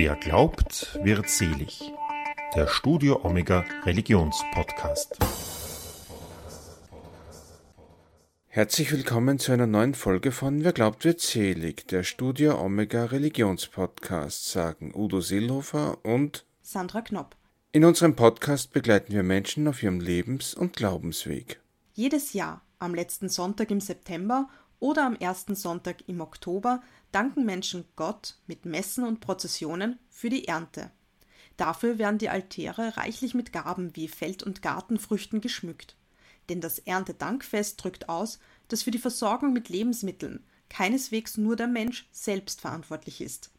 Wer glaubt, wird selig. Der Studio Omega Religionspodcast. Herzlich willkommen zu einer neuen Folge von Wer glaubt, wird selig. Der Studio Omega Religionspodcast sagen Udo Seelhofer und Sandra Knopp. In unserem Podcast begleiten wir Menschen auf ihrem Lebens- und Glaubensweg. Jedes Jahr, am letzten Sonntag im September oder am ersten Sonntag im Oktober, danken Menschen Gott mit Messen und Prozessionen für die Ernte. Dafür werden die Altäre reichlich mit Gaben wie Feld- und Gartenfrüchten geschmückt. Denn das Erntedankfest drückt aus, dass für die Versorgung mit Lebensmitteln keineswegs nur der Mensch selbst verantwortlich ist.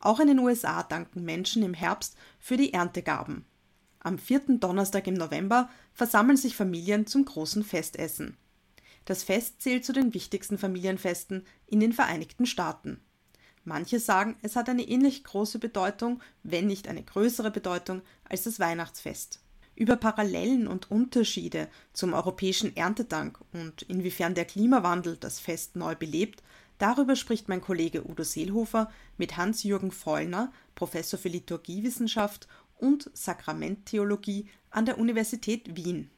Auch in den USA danken Menschen im Herbst für die Erntegaben. Am vierten Donnerstag im November versammeln sich Familien zum großen Festessen. Das Fest zählt zu den wichtigsten Familienfesten in den Vereinigten Staaten. Manche sagen, es hat eine ähnlich große Bedeutung, wenn nicht eine größere Bedeutung als das Weihnachtsfest. Über Parallelen und Unterschiede zum europäischen Erntedank und inwiefern der Klimawandel das Fest neu belebt, darüber spricht mein Kollege Udo Seelhofer mit Hans-Jürgen Vollner, Professor für Liturgiewissenschaft und Sakramenttheologie an der Universität Wien.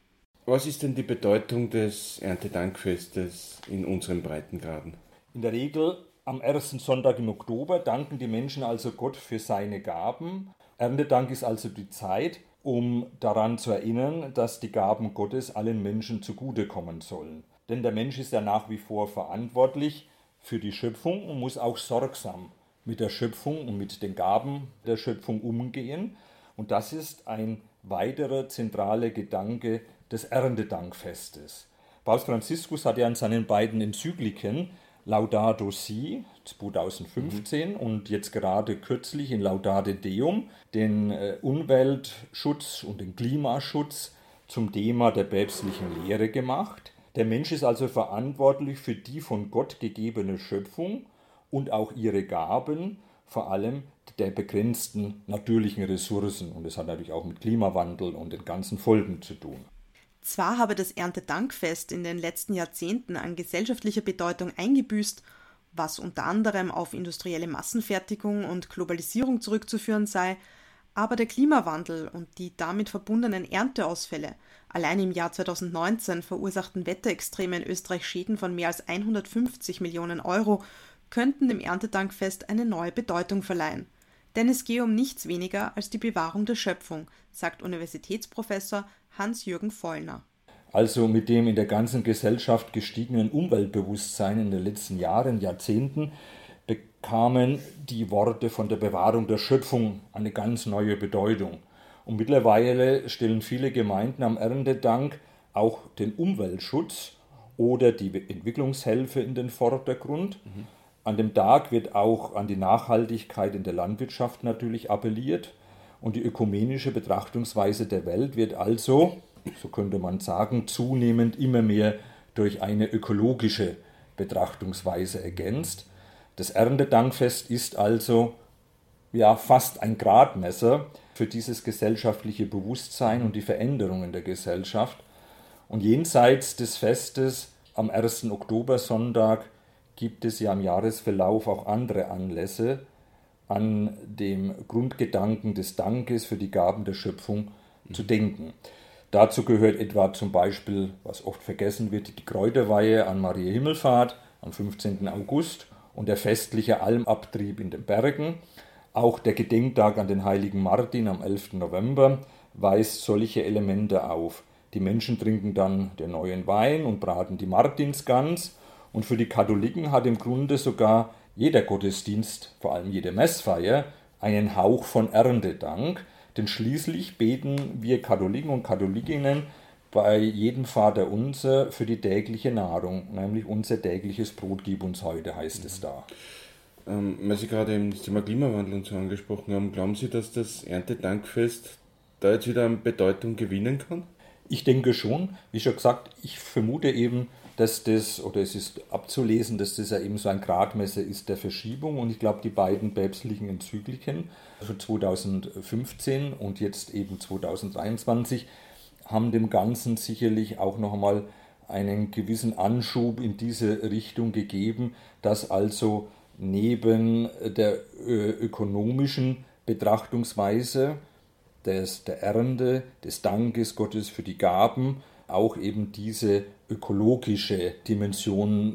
Was ist denn die Bedeutung des Erntedankfestes in unseren Breitengraden? In der Regel am ersten Sonntag im Oktober danken die Menschen also Gott für seine Gaben. Erntedank ist also die Zeit, um daran zu erinnern, dass die Gaben Gottes allen Menschen zugutekommen sollen. Denn der Mensch ist ja nach wie vor verantwortlich für die Schöpfung und muss auch sorgsam mit der Schöpfung und mit den Gaben der Schöpfung umgehen. Und das ist ein weiterer zentraler Gedanke des Erntedankfestes. Papst Franziskus hat ja in seinen beiden Enzykliken Laudato Si 2015 mhm. und jetzt gerade kürzlich in Laudate Deum den äh, Umweltschutz und den Klimaschutz zum Thema der päpstlichen Lehre gemacht. Der Mensch ist also verantwortlich für die von Gott gegebene Schöpfung und auch ihre Gaben, vor allem der begrenzten natürlichen Ressourcen. Und das hat natürlich auch mit Klimawandel und den ganzen Folgen zu tun. Zwar habe das Erntedankfest in den letzten Jahrzehnten an gesellschaftlicher Bedeutung eingebüßt, was unter anderem auf industrielle Massenfertigung und Globalisierung zurückzuführen sei, aber der Klimawandel und die damit verbundenen Ernteausfälle allein im Jahr 2019 verursachten Wetterextreme in Österreich Schäden von mehr als 150 Millionen Euro, könnten dem Erntedankfest eine neue Bedeutung verleihen. Denn es gehe um nichts weniger als die Bewahrung der Schöpfung, sagt Universitätsprofessor Hans-Jürgen Vollner. Also mit dem in der ganzen Gesellschaft gestiegenen Umweltbewusstsein in den letzten Jahren, Jahrzehnten, bekamen die Worte von der Bewahrung der Schöpfung eine ganz neue Bedeutung. Und mittlerweile stellen viele Gemeinden am Erntedank auch den Umweltschutz oder die Entwicklungshilfe in den Vordergrund. Mhm. An dem Tag wird auch an die Nachhaltigkeit in der Landwirtschaft natürlich appelliert. Und die ökumenische Betrachtungsweise der Welt wird also, so könnte man sagen, zunehmend immer mehr durch eine ökologische Betrachtungsweise ergänzt. Das Erntedankfest ist also ja fast ein Gradmesser für dieses gesellschaftliche Bewusstsein und die Veränderungen der Gesellschaft. Und jenseits des Festes am 1. Oktobersonntag gibt es ja im Jahresverlauf auch andere Anlässe, an dem Grundgedanken des Dankes für die Gaben der Schöpfung zu denken. Dazu gehört etwa zum Beispiel, was oft vergessen wird, die Kräuterweihe an Maria Himmelfahrt am 15. August und der festliche Almabtrieb in den Bergen. Auch der Gedenktag an den heiligen Martin am 11. November weist solche Elemente auf. Die Menschen trinken dann den neuen Wein und braten die Martinsgans. Und für die Katholiken hat im Grunde sogar jeder Gottesdienst, vor allem jede Messfeier, einen Hauch von Erntedank, denn schließlich beten wir Katholiken und Katholikinnen bei jedem Vater unser für die tägliche Nahrung, nämlich unser tägliches Brot gib uns heute, heißt es da. Ähm, weil Sie gerade das Thema Klimawandel und so angesprochen haben, glauben Sie, dass das Erntedankfest da jetzt wieder an Bedeutung gewinnen kann? Ich denke schon. Wie schon gesagt, ich vermute eben, dass das, oder es ist abzulesen, dass das ja eben so ein Gradmesser ist der Verschiebung. Und ich glaube, die beiden päpstlichen Enzykliken von 2015 und jetzt eben 2023 haben dem Ganzen sicherlich auch noch einmal einen gewissen Anschub in diese Richtung gegeben, dass also neben der ökonomischen Betrachtungsweise des, der Ernte, des Dankes Gottes für die Gaben, auch eben diese ökologische Dimension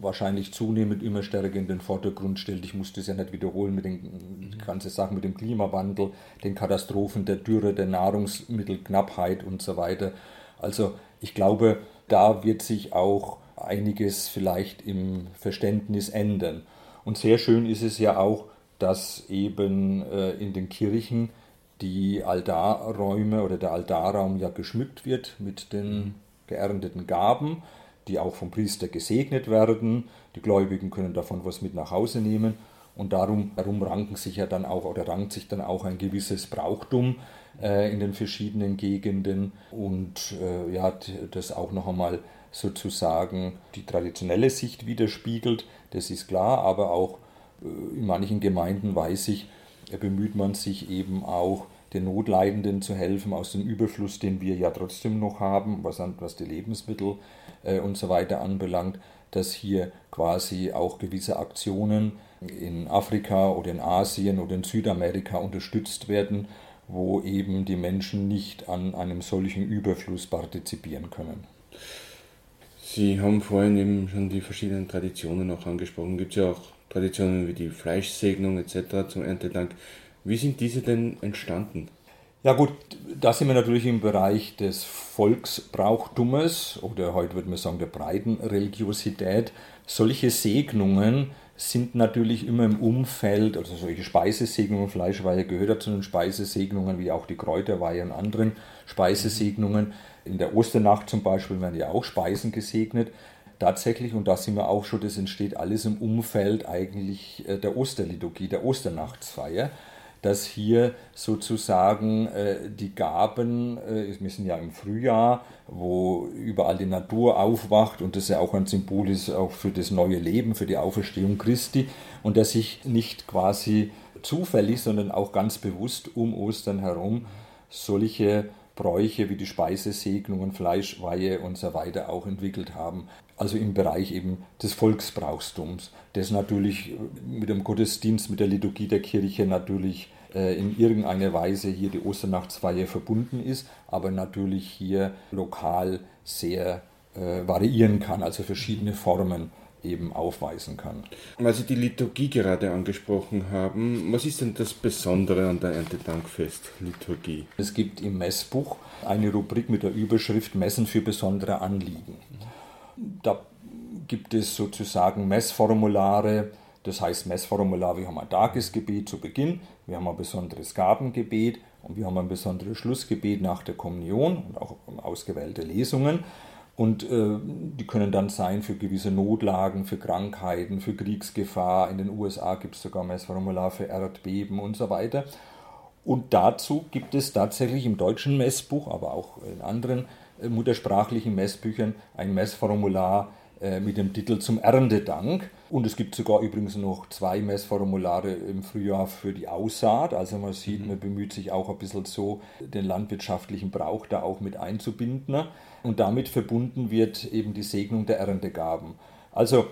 äh, wahrscheinlich zunehmend immer stärker in den Vordergrund stellt. Ich muss das ja nicht wiederholen mit den ganzen Sachen mit dem Klimawandel, den Katastrophen der Dürre, der Nahrungsmittelknappheit und so weiter. Also ich glaube, da wird sich auch einiges vielleicht im Verständnis ändern. Und sehr schön ist es ja auch, dass eben äh, in den Kirchen die Altarräume oder der Altarraum ja geschmückt wird mit den mhm. geernteten Gaben, die auch vom Priester gesegnet werden. Die Gläubigen können davon was mit nach Hause nehmen. Und darum, darum ranken sich ja dann auch oder rankt sich dann auch ein gewisses Brauchtum äh, in den verschiedenen Gegenden und äh, ja, das auch noch einmal sozusagen die traditionelle Sicht widerspiegelt, das ist klar, aber auch äh, in manchen Gemeinden weiß ich, bemüht man sich eben auch, den Notleidenden zu helfen aus dem Überfluss, den wir ja trotzdem noch haben, was, was die Lebensmittel äh, und so weiter anbelangt, dass hier quasi auch gewisse Aktionen in Afrika oder in Asien oder in Südamerika unterstützt werden, wo eben die Menschen nicht an einem solchen Überfluss partizipieren können. Sie haben vorhin eben schon die verschiedenen Traditionen auch angesprochen. Gibt es ja auch Traditionen wie die Fleischsegnung etc. zum Erntedank. Wie sind diese denn entstanden? Ja gut, da sind wir natürlich im Bereich des Volksbrauchtumes oder heute würde man sagen der breiten Religiosität. Solche Segnungen sind natürlich immer im Umfeld, also solche Speisesegnungen, Fleischweihe gehört ja zu den Speisesegnungen, wie auch die Kräuterweihe und anderen Speisesegnungen. In der Osternacht zum Beispiel werden ja auch Speisen gesegnet. Tatsächlich, und da sind wir auch schon, das entsteht alles im Umfeld eigentlich äh, der Osterliturgie, der Osternachtsfeier dass hier sozusagen äh, die Gaben, äh, wir sind ja im Frühjahr, wo überall die Natur aufwacht und das ja auch ein Symbol ist auch für das neue Leben, für die Auferstehung Christi und dass sich nicht quasi zufällig, sondern auch ganz bewusst um Ostern herum solche Bräuche wie die Speisesegnungen, Fleischweihe und so weiter auch entwickelt haben. Also im Bereich eben des Volksbrauchstums, das natürlich mit dem Gottesdienst, mit der Liturgie der Kirche natürlich äh, in irgendeiner Weise hier die Osternachtsfeier verbunden ist, aber natürlich hier lokal sehr äh, variieren kann, also verschiedene Formen eben aufweisen kann. Weil Sie die Liturgie gerade angesprochen haben, was ist denn das Besondere an der Erntedankfest-Liturgie? Es gibt im Messbuch eine Rubrik mit der Überschrift Messen für besondere Anliegen. Da gibt es sozusagen Messformulare, das heißt Messformular, wir haben ein Tagesgebet zu Beginn, wir haben ein besonderes Gabengebet und wir haben ein besonderes Schlussgebet nach der Kommunion und auch ausgewählte Lesungen. Und äh, die können dann sein für gewisse Notlagen, für Krankheiten, für Kriegsgefahr. In den USA gibt es sogar Messformular für Erdbeben und so weiter. Und dazu gibt es tatsächlich im deutschen Messbuch, aber auch in anderen äh, muttersprachlichen Messbüchern ein Messformular mit dem Titel zum Erntedank. Und es gibt sogar übrigens noch zwei Messformulare im Frühjahr für die Aussaat. Also man sieht, mhm. man bemüht sich auch ein bisschen so, den landwirtschaftlichen Brauch da auch mit einzubinden. Und damit verbunden wird eben die Segnung der Erntegaben. Also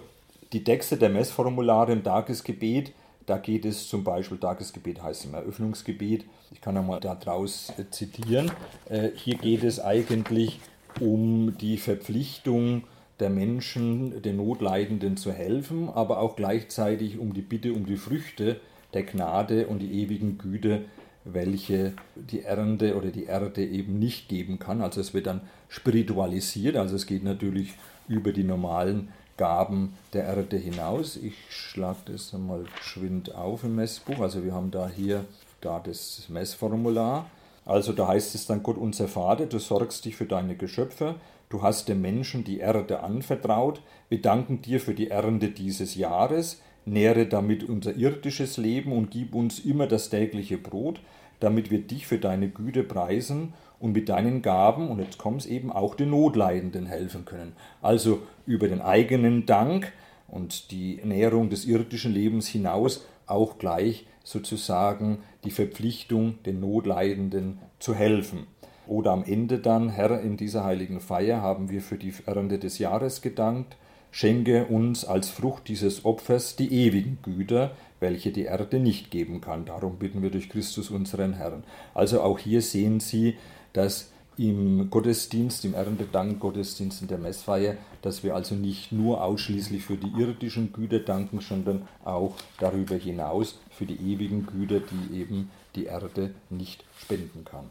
die Texte der Messformulare im Tagesgebet, da geht es zum Beispiel, Tagesgebet heißt im Eröffnungsgebet, ich kann einmal daraus äh, zitieren, äh, hier geht es eigentlich um die Verpflichtung, der Menschen, den Notleidenden zu helfen, aber auch gleichzeitig um die Bitte um die Früchte der Gnade und die ewigen Güte, welche die Ernte oder die Erde eben nicht geben kann. Also es wird dann spiritualisiert, also es geht natürlich über die normalen Gaben der Erde hinaus. Ich schlage das mal geschwind auf im Messbuch. Also wir haben da hier da das Messformular. Also da heißt es dann Gott unser Vater, du sorgst dich für deine Geschöpfe, Du hast dem Menschen die Erde anvertraut. Wir danken dir für die Ernte dieses Jahres. Nähre damit unser irdisches Leben und gib uns immer das tägliche Brot, damit wir dich für deine Güte preisen und mit deinen Gaben, und jetzt kommt es eben, auch den Notleidenden helfen können. Also über den eigenen Dank und die Nährung des irdischen Lebens hinaus auch gleich sozusagen die Verpflichtung, den Notleidenden zu helfen. Oder am Ende dann, Herr, in dieser heiligen Feier haben wir für die Ernte des Jahres gedankt. schenke uns als Frucht dieses Opfers die ewigen Güter, welche die Erde nicht geben kann. Darum bitten wir durch Christus unseren Herrn. Also auch hier sehen Sie, dass im Gottesdienst, im Erntedank Gottesdienst in der Messfeier, dass wir also nicht nur ausschließlich für die irdischen Güter danken, sondern auch darüber hinaus für die ewigen Güter, die eben die Erde nicht spenden kann.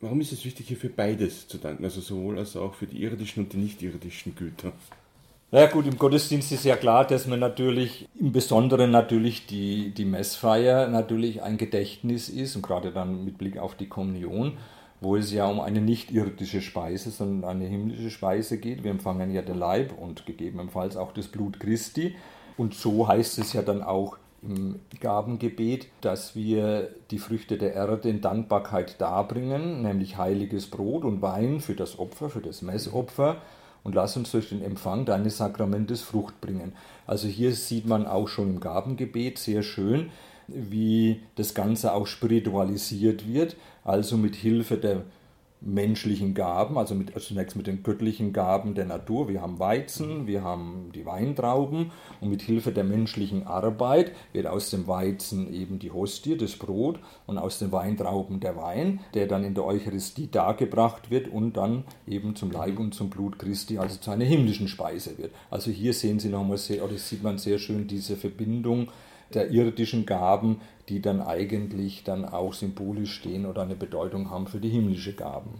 Warum ist es wichtig, hier für beides zu danken, also sowohl als auch für die irdischen und die nicht irdischen Güter? Na ja, gut, im Gottesdienst ist ja klar, dass man natürlich im Besonderen natürlich die, die Messfeier natürlich ein Gedächtnis ist und gerade dann mit Blick auf die Kommunion, wo es ja um eine nicht irdische Speise, sondern eine himmlische Speise geht. Wir empfangen ja den Leib und gegebenenfalls auch das Blut Christi. Und so heißt es ja dann auch im Gabengebet, dass wir die Früchte der Erde in Dankbarkeit darbringen, nämlich heiliges Brot und Wein für das Opfer, für das Messopfer und lass uns durch den Empfang deines Sakramentes Frucht bringen. Also hier sieht man auch schon im Gabengebet sehr schön, wie das Ganze auch spiritualisiert wird, also mit Hilfe der menschlichen Gaben, also, mit, also zunächst mit den göttlichen Gaben der Natur. Wir haben Weizen, wir haben die Weintrauben und mit Hilfe der menschlichen Arbeit wird aus dem Weizen eben die Hostie, das Brot und aus den Weintrauben der Wein, der dann in der Eucharistie dargebracht wird und dann eben zum Leib und zum Blut Christi, also zu einer himmlischen Speise wird. Also hier sehen Sie nochmal sehr, oder sieht man sehr schön diese Verbindung der irdischen Gaben, die dann eigentlich dann auch symbolisch stehen oder eine Bedeutung haben für die himmlische Gaben.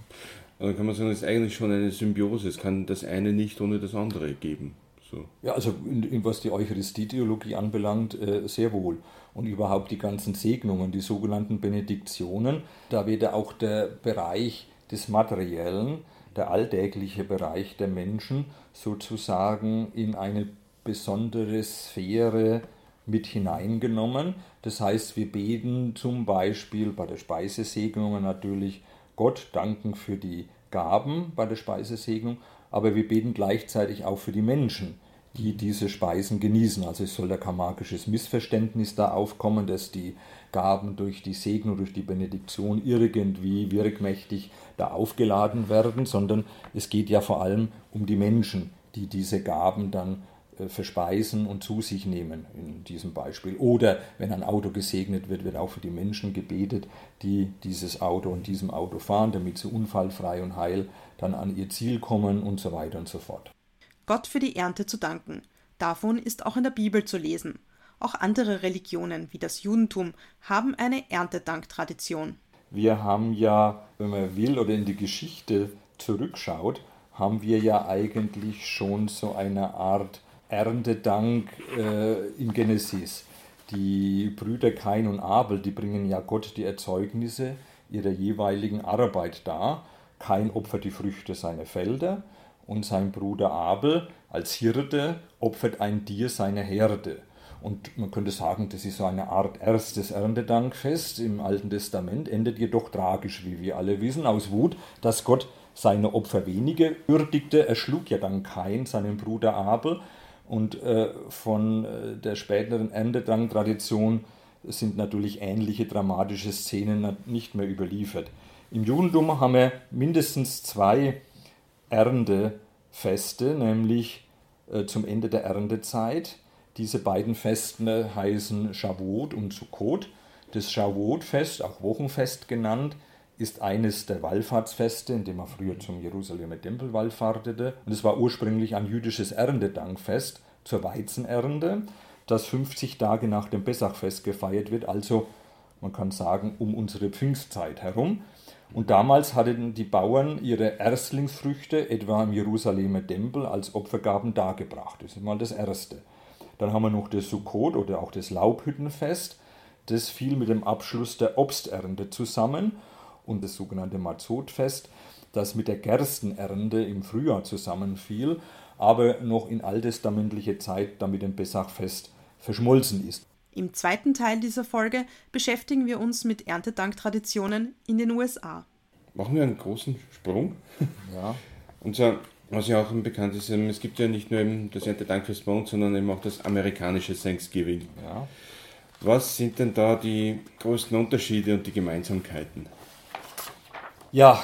Also kann man sagen, es ist eigentlich schon eine Symbiose. Es kann das eine nicht ohne das andere geben. So. Ja, also in, in, was die Eucharistie-Theologie anbelangt, äh, sehr wohl. Und überhaupt die ganzen Segnungen, die sogenannten Benediktionen, da wird ja auch der Bereich des Materiellen, der alltägliche Bereich der Menschen sozusagen in eine besondere Sphäre mit hineingenommen. Das heißt, wir beten zum Beispiel bei der Speisesegnung natürlich Gott danken für die Gaben bei der Speisesegnung, aber wir beten gleichzeitig auch für die Menschen, die diese Speisen genießen. Also es soll da kein magisches Missverständnis da aufkommen, dass die Gaben durch die Segnung, durch die Benediktion irgendwie wirkmächtig da aufgeladen werden, sondern es geht ja vor allem um die Menschen, die diese Gaben dann verspeisen und zu sich nehmen in diesem Beispiel. Oder wenn ein Auto gesegnet wird, wird auch für die Menschen gebetet, die dieses Auto und diesem Auto fahren, damit sie unfallfrei und heil dann an ihr Ziel kommen und so weiter und so fort. Gott für die Ernte zu danken. Davon ist auch in der Bibel zu lesen. Auch andere Religionen wie das Judentum haben eine Erntedanktradition. Wir haben ja, wenn man will oder in die Geschichte zurückschaut, haben wir ja eigentlich schon so eine Art Erntedank äh, im Genesis. Die Brüder Kain und Abel, die bringen ja Gott die Erzeugnisse ihrer jeweiligen Arbeit dar. Kain opfert die Früchte seiner Felder und sein Bruder Abel als Hirte opfert ein Tier seiner Herde. Und man könnte sagen, das ist so eine Art erstes Erntedankfest im Alten Testament, endet jedoch tragisch, wie wir alle wissen, aus Wut, dass Gott seine Opfer wenige würdigte. Er schlug ja dann Kain, seinen Bruder Abel, und äh, von äh, der späteren Erntedank-Tradition sind natürlich ähnliche dramatische Szenen nicht mehr überliefert. Im Judentum haben wir mindestens zwei Erntefeste, nämlich äh, zum Ende der Erntezeit. Diese beiden Feste heißen Shavuot und Sukkot. Das Shavuot-Fest, auch Wochenfest genannt, ist eines der Wallfahrtsfeste, in dem man früher zum Jerusalemer Tempel wallfahrtete. Und es war ursprünglich ein jüdisches Erntedankfest zur Weizenernte, das 50 Tage nach dem Pessachfest gefeiert wird, also man kann sagen um unsere Pfingstzeit herum. Und damals hatten die Bauern ihre Erstlingsfrüchte etwa im Jerusalemer Tempel als Opfergaben dargebracht. Das ist mal das Erste. Dann haben wir noch das Sukkot oder auch das Laubhüttenfest. Das fiel mit dem Abschluss der Obsternte zusammen und das sogenannte Mazotfest, das mit der Gerstenernte im Frühjahr zusammenfiel, aber noch in alttestamentlicher Zeit damit dem Pessachfest verschmolzen ist. Im zweiten Teil dieser Folge beschäftigen wir uns mit Erntedanktraditionen in den USA. Machen wir einen großen Sprung. Ja. Und zwar, was ja auch bekannt ist, ähm, es gibt ja nicht nur das Erntedankfest bei uns, sondern eben auch das amerikanische Thanksgiving. Ja. Was sind denn da die größten Unterschiede und die Gemeinsamkeiten? Ja,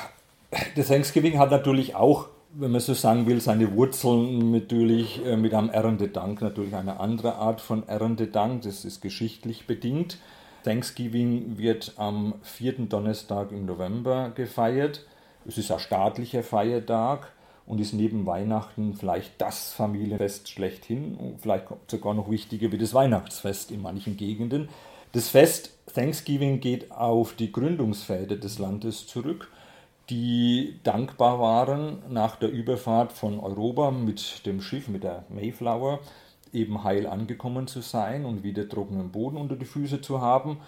das Thanksgiving hat natürlich auch wenn man so sagen will, seine Wurzeln natürlich äh, mit einem Erntedank, natürlich eine andere Art von Erntedank, das ist geschichtlich bedingt. Thanksgiving wird am vierten Donnerstag im November gefeiert. Es ist ein staatlicher Feiertag und ist neben Weihnachten vielleicht das Familienfest schlechthin, vielleicht sogar noch wichtiger wie das Weihnachtsfest in manchen Gegenden. Das Fest Thanksgiving geht auf die Gründungsväter des Landes zurück, die dankbar waren, nach der Überfahrt von Europa mit dem Schiff, mit der Mayflower, eben heil angekommen zu sein und wieder trockenen Boden unter die Füße zu haben.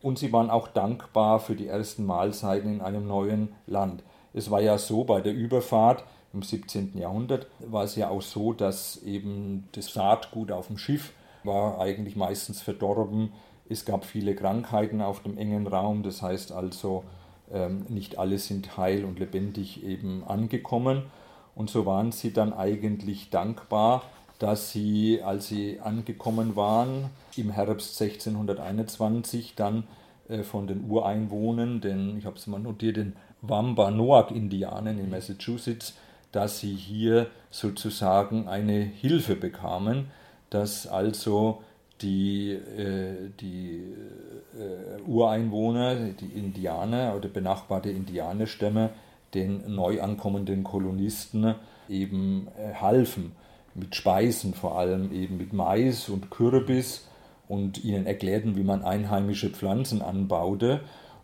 Und sie waren auch dankbar für die ersten Mahlzeiten in einem neuen Land. Es war ja so bei der Überfahrt im 17. Jahrhundert, war es ja auch so, dass eben das Saatgut auf dem Schiff war eigentlich meistens verdorben. Es gab viele Krankheiten auf dem engen Raum, das heißt also, nicht alle sind heil und lebendig eben angekommen. Und so waren sie dann eigentlich dankbar, dass sie, als sie angekommen waren, im Herbst 1621 dann äh, von den Ureinwohnern, den, ich habe es mal notiert, den Wampanoag-Indianern in Massachusetts, dass sie hier sozusagen eine Hilfe bekamen, dass also die, äh, die äh, Ureinwohner, die Indianer oder benachbarte Indianerstämme den neu ankommenden Kolonisten eben äh, halfen, mit Speisen vor allem eben mit Mais und Kürbis und ihnen erklärten, wie man einheimische Pflanzen anbaute.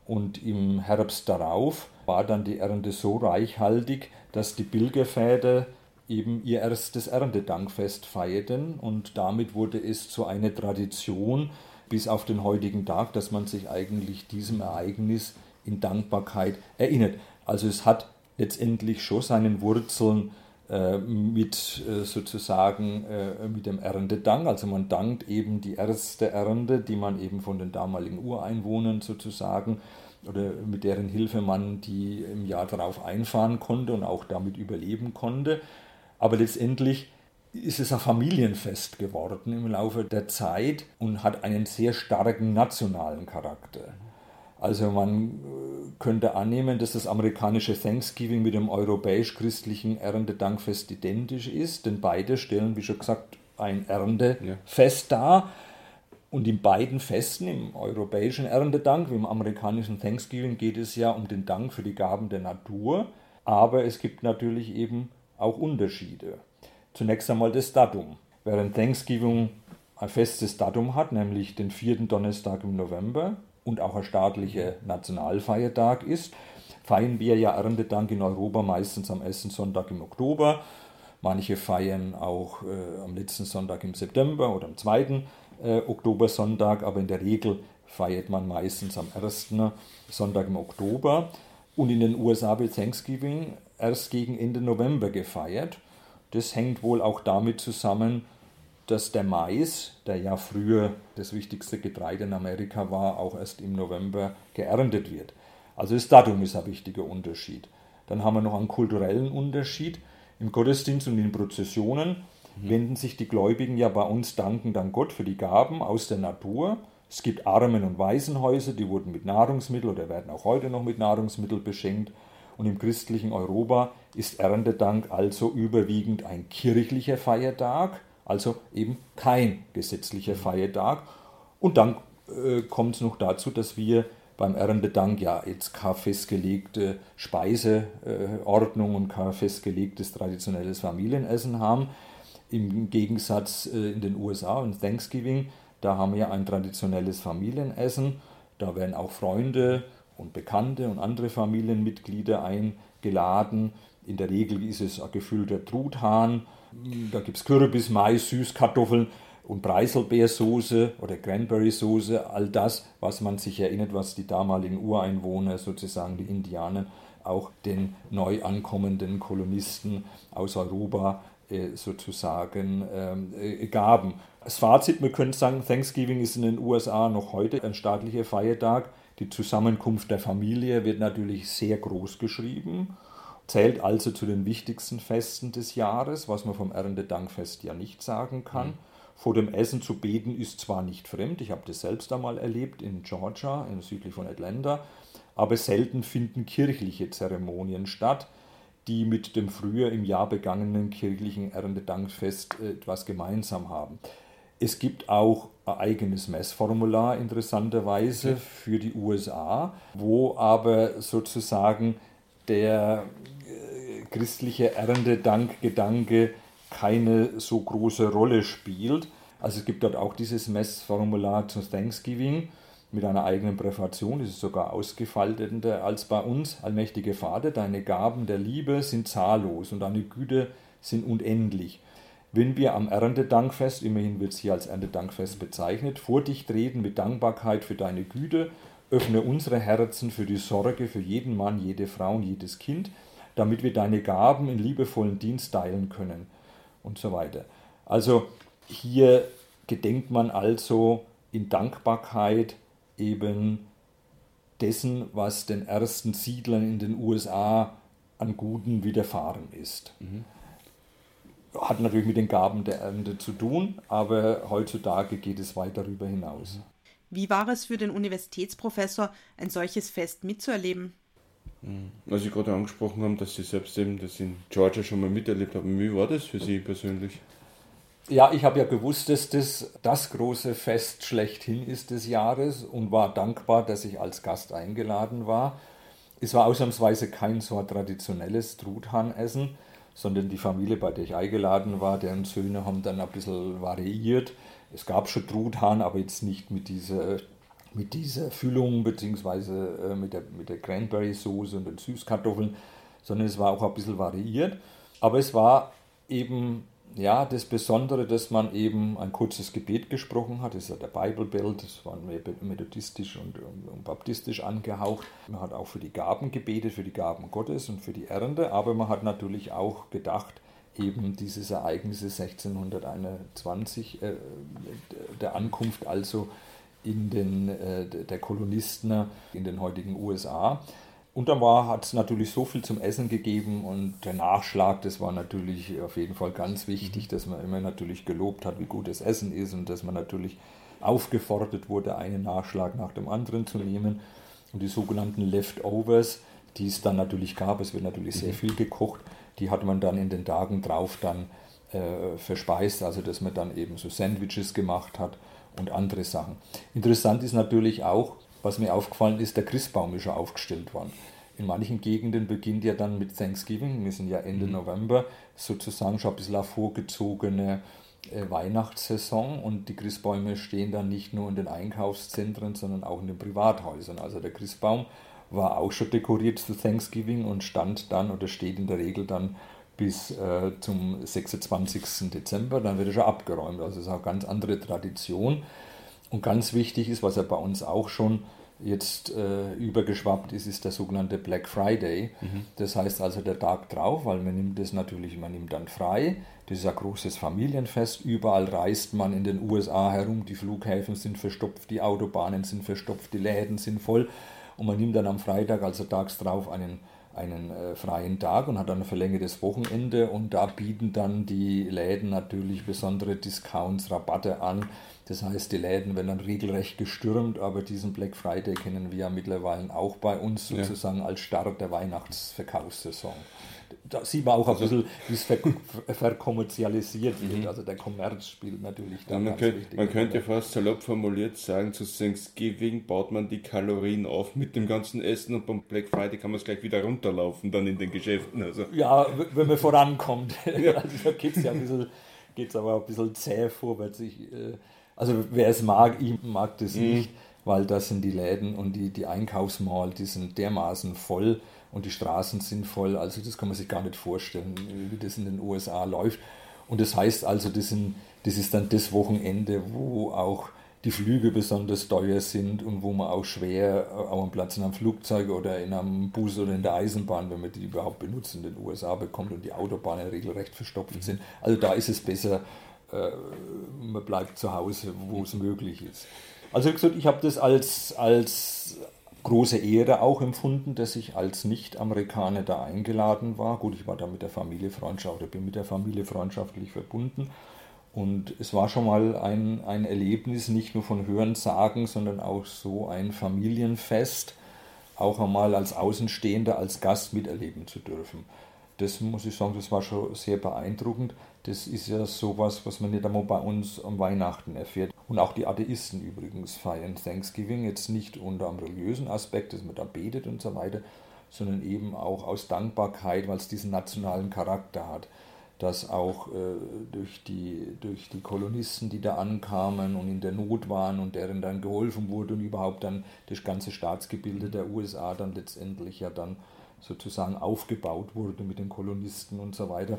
Und im Herbst darauf war dann die Ernte so reichhaltig, dass die Pilgerväter eben ihr erstes Erntedankfest feierten und damit wurde es zu einer Tradition bis auf den heutigen Tag, dass man sich eigentlich diesem Ereignis in Dankbarkeit erinnert. Also es hat letztendlich schon seinen Wurzeln äh, mit äh, sozusagen äh, mit dem Erntedank. Also man dankt eben die erste Ernte, die man eben von den damaligen Ureinwohnern sozusagen oder mit deren Hilfe man die im Jahr darauf einfahren konnte und auch damit überleben konnte. Aber letztendlich ist es ein Familienfest geworden im Laufe der Zeit und hat einen sehr starken nationalen Charakter. Also man äh, könnte annehmen, dass das amerikanische Thanksgiving mit dem europäisch-christlichen Erntedankfest identisch ist, denn beide stellen, wie schon gesagt, ein Erntefest ja. dar. Und in beiden Festen, im europäischen Erntedank wie im amerikanischen Thanksgiving, geht es ja um den Dank für die Gaben der Natur. Aber es gibt natürlich eben auch Unterschiede. Zunächst einmal das Datum. Während Thanksgiving ein festes Datum hat, nämlich den vierten Donnerstag im November und auch ein staatlicher Nationalfeiertag ist, feiern wir ja Erntedank in Europa meistens am ersten Sonntag im Oktober. Manche feiern auch äh, am letzten Sonntag im September oder am zweiten äh, Oktobersonntag, aber in der Regel feiert man meistens am ersten Sonntag im Oktober. Und in den USA wird Thanksgiving erst gegen Ende November gefeiert. Das hängt wohl auch damit zusammen, dass der Mais, der ja früher das wichtigste Getreide in Amerika war, auch erst im November geerntet wird. Also das Datum ist ein wichtiger Unterschied. Dann haben wir noch einen kulturellen Unterschied. Im Gottesdienst und in Prozessionen mhm. wenden sich die Gläubigen ja bei uns dankend an Gott für die Gaben aus der Natur. Es gibt Armen- und Waisenhäuser, die wurden mit Nahrungsmitteln oder werden auch heute noch mit Nahrungsmitteln beschenkt und im christlichen Europa ist Erntedank also überwiegend ein kirchlicher Feiertag, also eben kein gesetzlicher Feiertag. Und dann äh, kommt es noch dazu, dass wir beim Erntedank ja jetzt keine festgelegte Speiseordnung und kein festgelegtes traditionelles Familienessen haben. Im Gegensatz äh, in den USA und Thanksgiving, da haben wir ein traditionelles Familienessen. Da werden auch Freunde und Bekannte und andere Familienmitglieder eingeladen. In der Regel ist es ein gefüllter Truthahn. Da gibt es Kürbis, Mais, Süßkartoffeln und Preiselbeersoße oder Cranberry-Soße. All das, was man sich erinnert, was die damaligen Ureinwohner, sozusagen die Indianer, auch den neu ankommenden Kolonisten aus Europa äh, sozusagen ähm, äh, gaben. Das Fazit, wir können sagen, Thanksgiving ist in den USA noch heute ein staatlicher Feiertag. Die Zusammenkunft der Familie wird natürlich sehr groß geschrieben, zählt also zu den wichtigsten Festen des Jahres, was man vom Erntedankfest ja nicht sagen kann. Mhm. Vor dem Essen zu beten ist zwar nicht fremd, ich habe das selbst einmal erlebt in Georgia, in südlich von Atlanta, aber selten finden kirchliche Zeremonien statt. die mit dem früher im Jahr begangenen kirchlichen Erntedankfest äh, etwas gemeinsam haben. Es gibt auch ein eigenes Messformular interessanterweise für die USA, wo aber sozusagen der äh, christliche Erntedankgedanke keine so große Rolle spielt. Also es gibt dort auch dieses Messformular zu Thanksgiving mit einer eigenen Präfation, das ist sogar ausgefalteter als bei uns. Allmächtige Vater, deine Gaben der Liebe sind zahllos und deine Güte sind unendlich. Wenn wir am Erntedankfest, immerhin wird es hier als Erntedankfest bezeichnet, vor dich treten mit Dankbarkeit für deine Güte, öffne unsere Herzen für die Sorge für jeden Mann, jede Frau und jedes Kind, damit wir deine Gaben in liebevollen Dienst teilen können und so weiter. Also hier gedenkt man also in Dankbarkeit eben dessen, was den ersten Siedlern in den USA an Guten widerfahren ist. Mhm. Hat natürlich mit den Gaben der Ernte zu tun, aber heutzutage geht es weit darüber hinaus. Wie war es für den Universitätsprofessor, ein solches Fest mitzuerleben? Mhm. Was Sie gerade angesprochen haben, dass Sie selbst eben das in Georgia schon mal miterlebt haben, wie war das für Sie persönlich? Ja, ich habe ja gewusst, dass das das große Fest schlechthin ist des Jahres und war dankbar, dass ich als Gast eingeladen war. Es war ausnahmsweise kein so traditionelles Truthahnessen, sondern die Familie, bei der ich eingeladen war, deren Söhne haben dann ein bisschen variiert. Es gab schon Truthahn, aber jetzt nicht mit dieser, mit dieser Füllung beziehungsweise äh, mit der, mit der Cranberry-Soße und den Süßkartoffeln, sondern es war auch ein bisschen variiert. Aber es war eben ja, das Besondere, dass man eben ein kurzes Gebet gesprochen hat, das ist ja der Bibelbild, das war methodistisch und, und, baptistisch angehaucht. Man hat auch für die Gaben gebetet, für die Gaben Gottes und für die Ernte, aber man hat natürlich auch gedacht, eben dieses Ereignis 1621, äh, der Ankunft also in den, äh, der Kolonisten in den heutigen USA. Und dann hat es natürlich so viel zum Essen gegeben und der Nachschlag, das war natürlich auf jeden Fall ganz wichtig, mhm. dass man immer natürlich gelobt hat, wie gut das Essen ist und dass man natürlich aufgefordert wurde, einen Nachschlag nach dem anderen zu nehmen. Und die sogenannten Leftovers, die es dann natürlich gab, es wird natürlich sehr mhm. viel gekocht, die hat man dann in den Tagen drauf dann äh, verspeist, also dass man dann eben so Sandwiches gemacht hat und andere Sachen. Interessant ist natürlich auch, was mir aufgefallen ist, der Christbaum ist schon aufgestellt worden. In manchen Gegenden beginnt ja dann mit Thanksgiving, wir sind ja Ende mhm. November, sozusagen schon ein bisschen vorgezogene äh, Weihnachtssaison und die Christbäume stehen dann nicht nur in den Einkaufszentren, sondern auch in den Privathäusern. Also der Christbaum war auch schon dekoriert zu Thanksgiving und stand dann oder steht in der Regel dann bis äh, zum 26. Dezember, dann wird er schon abgeräumt. Also es ist auch eine ganz andere Tradition. Und ganz wichtig ist, was ja bei uns auch schon jetzt äh, übergeschwappt ist, ist der sogenannte Black Friday. Mhm. Das heißt also der Tag drauf, weil man nimmt das natürlich, man nimmt dann frei. Das ist ein großes Familienfest. Überall reist man in den USA herum. Die Flughäfen sind verstopft, die Autobahnen sind verstopft, die Läden sind voll. Und man nimmt dann am Freitag, also tags drauf, einen, einen äh, freien Tag und hat dann ein verlängertes Wochenende. Und da bieten dann die Läden natürlich besondere Discounts, Rabatte an das heißt, die Läden werden dann regelrecht gestürmt, aber diesen Black Friday kennen wir ja mittlerweile auch bei uns sozusagen ja. als Start der Weihnachtsverkaufssaison. Da sieht man auch ein bisschen, wie es ver verkommerzialisiert wird. Mhm. Also der Kommerz spielt natürlich da ja, man, könnt, man könnte fast salopp formuliert sagen, zu Thanksgiving baut man die Kalorien auf mit dem ganzen Essen und beim Black Friday kann man es gleich wieder runterlaufen dann in den Geschäften. Also. Ja, wenn man vorankommt. Ja. also da geht es ja ein bisschen, geht's aber ein bisschen zäh vorwärts. Ich, äh, also wer es mag, ich mag das mhm. nicht, weil das sind die Läden und die, die Einkaufsmall, die sind dermaßen voll und die Straßen sind voll. Also das kann man sich gar nicht vorstellen, wie das in den USA läuft. Und das heißt also, das, sind, das ist dann das Wochenende, wo auch die Flüge besonders teuer sind und wo man auch schwer auch einen Platz in einem Flugzeug oder in einem Bus oder in der Eisenbahn, wenn man die überhaupt benutzt, in den USA bekommt und die Autobahnen regelrecht verstopft sind. Also da ist es besser, äh, man bleibt zu Hause, wo es möglich ist. Also wie gesagt, ich habe das als, als große Ehre auch empfunden, dass ich als Nicht-Amerikaner da eingeladen war. Gut, ich war da mit der Familie freundschaftlich, bin mit der Familie freundschaftlich verbunden. Und es war schon mal ein, ein Erlebnis, nicht nur von Hören sagen, sondern auch so ein Familienfest, auch einmal als Außenstehender, als Gast miterleben zu dürfen. Das muss ich sagen, das war schon sehr beeindruckend. Das ist ja sowas, was man nicht einmal bei uns am Weihnachten erfährt. Und auch die Atheisten übrigens feiern Thanksgiving jetzt nicht unter einem religiösen Aspekt, dass man da betet und so weiter, sondern eben auch aus Dankbarkeit, weil es diesen nationalen Charakter hat. Dass auch äh, durch, die, durch die Kolonisten, die da ankamen und in der Not waren und deren dann geholfen wurde und überhaupt dann das ganze Staatsgebilde der USA dann letztendlich ja dann sozusagen aufgebaut wurde mit den Kolonisten und so weiter.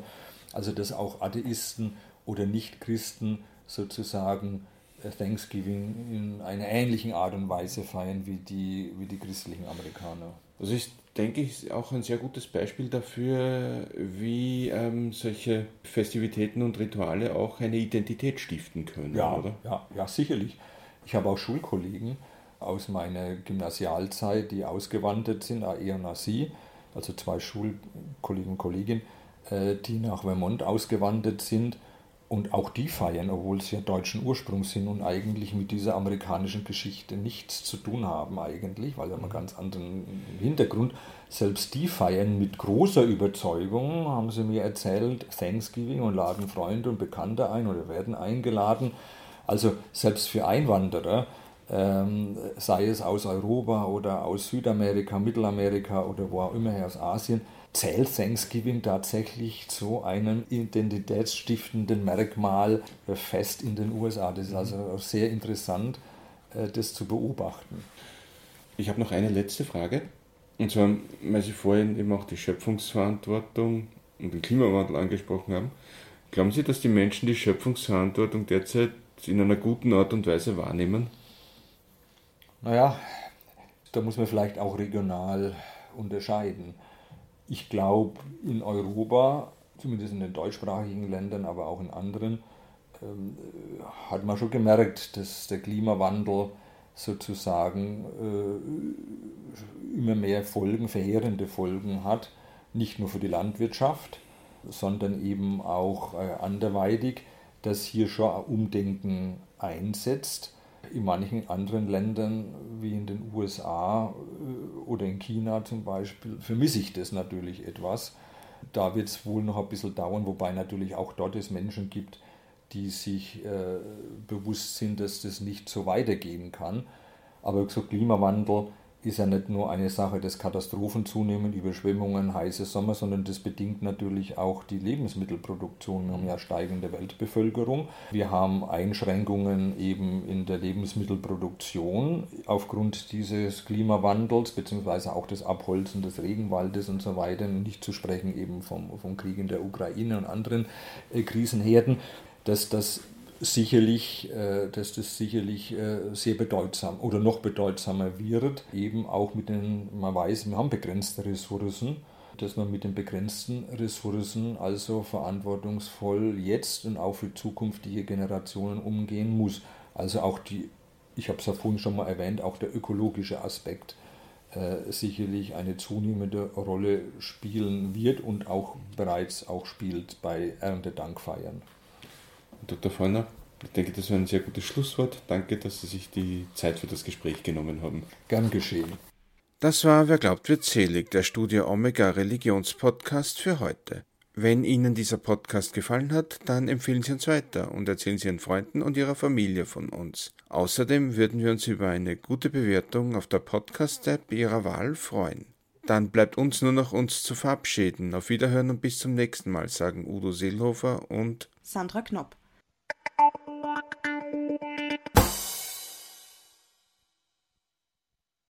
Also dass auch Atheisten oder Nichtchristen sozusagen äh, Thanksgiving in einer ähnlichen Art und Weise feiern wie die, wie die christlichen Amerikaner. Das ist, denke ich, auch ein sehr gutes Beispiel dafür, wie ähm, solche Festivitäten und Rituale auch eine Identität stiften können, ja, oder? Ja, ja, sicherlich. Ich habe auch Schulkollegen aus meiner Gymnasialzeit, die ausgewandert sind, eher nach sie, also zwei Schulkollegen und Kolleginnen, äh, die nach Vermont ausgewandert sind. Und auch die feiern, obwohl sie ja deutschen Ursprungs sind und eigentlich mit dieser amerikanischen Geschichte nichts zu tun haben eigentlich, weil sie haben einen ganz anderen Hintergrund. Selbst die feiern mit großer Überzeugung, haben sie mir erzählt, Thanksgiving und laden Freunde und Bekannte ein oder werden eingeladen. Also selbst für Einwanderer ähm, sei es aus Europa oder aus Südamerika, Mittelamerika oder wo auch immer her aus Asien, zählt Thanksgiving tatsächlich zu einem identitätsstiftenden Merkmal fest in den USA. Das ist also sehr interessant, äh, das zu beobachten. Ich habe noch eine letzte Frage. Und zwar, weil Sie vorhin eben auch die Schöpfungsverantwortung und den Klimawandel angesprochen haben. Glauben Sie, dass die Menschen die Schöpfungsverantwortung derzeit in einer guten Art und Weise wahrnehmen? Naja, da muss man vielleicht auch regional unterscheiden. Ich glaube, in Europa, zumindest in den deutschsprachigen Ländern, aber auch in anderen, ähm, hat man schon gemerkt, dass der Klimawandel sozusagen äh, immer mehr Folgen, verheerende Folgen hat, nicht nur für die Landwirtschaft, sondern eben auch äh, anderweitig, dass hier schon Umdenken einsetzt in manchen anderen Ländern, wie in den USA äh, oder in China zum Beispiel, vermisse ich das natürlich etwas. Da wird es wohl noch ein bisschen dauern, wobei natürlich auch dort es Menschen gibt, die sich äh, bewusst sind, dass das nicht so weitergehen kann. Aber so Klimawandel ist ja nicht nur eine Sache des Katastrophen zunehmend, Überschwemmungen, heiße Sommer, sondern das bedingt natürlich auch die Lebensmittelproduktion. Wir haben ja steigende Weltbevölkerung. Wir haben Einschränkungen eben in der Lebensmittelproduktion aufgrund dieses Klimawandels, beziehungsweise auch des Abholzen des Regenwaldes und so weiter. Nicht zu sprechen eben vom, vom Krieg in der Ukraine und anderen äh, Krisenherden dass das sicherlich, äh, dass das sicherlich äh, sehr bedeutsam oder noch bedeutsamer wird, eben auch mit den, man weiß, wir haben begrenzte Ressourcen, dass man mit den begrenzten Ressourcen also verantwortungsvoll jetzt und auch für zukünftige Generationen umgehen muss. Also auch die, ich habe es ja vorhin schon mal erwähnt, auch der ökologische Aspekt äh, sicherlich eine zunehmende Rolle spielen wird und auch bereits auch spielt bei Erntedankfeiern. Dr. Feuner, ich denke, das war ein sehr gutes Schlusswort. Danke, dass Sie sich die Zeit für das Gespräch genommen haben. Gern geschehen. Das war Wer glaubt, wird selig, der Studio Omega Religionspodcast für heute. Wenn Ihnen dieser Podcast gefallen hat, dann empfehlen Sie uns weiter und erzählen Sie Ihren Freunden und Ihrer Familie von uns. Außerdem würden wir uns über eine gute Bewertung auf der Podcast-App Ihrer Wahl freuen. Dann bleibt uns nur noch uns zu verabschieden. Auf Wiederhören und bis zum nächsten Mal, sagen Udo Seelhofer und Sandra Knopp. Thank you.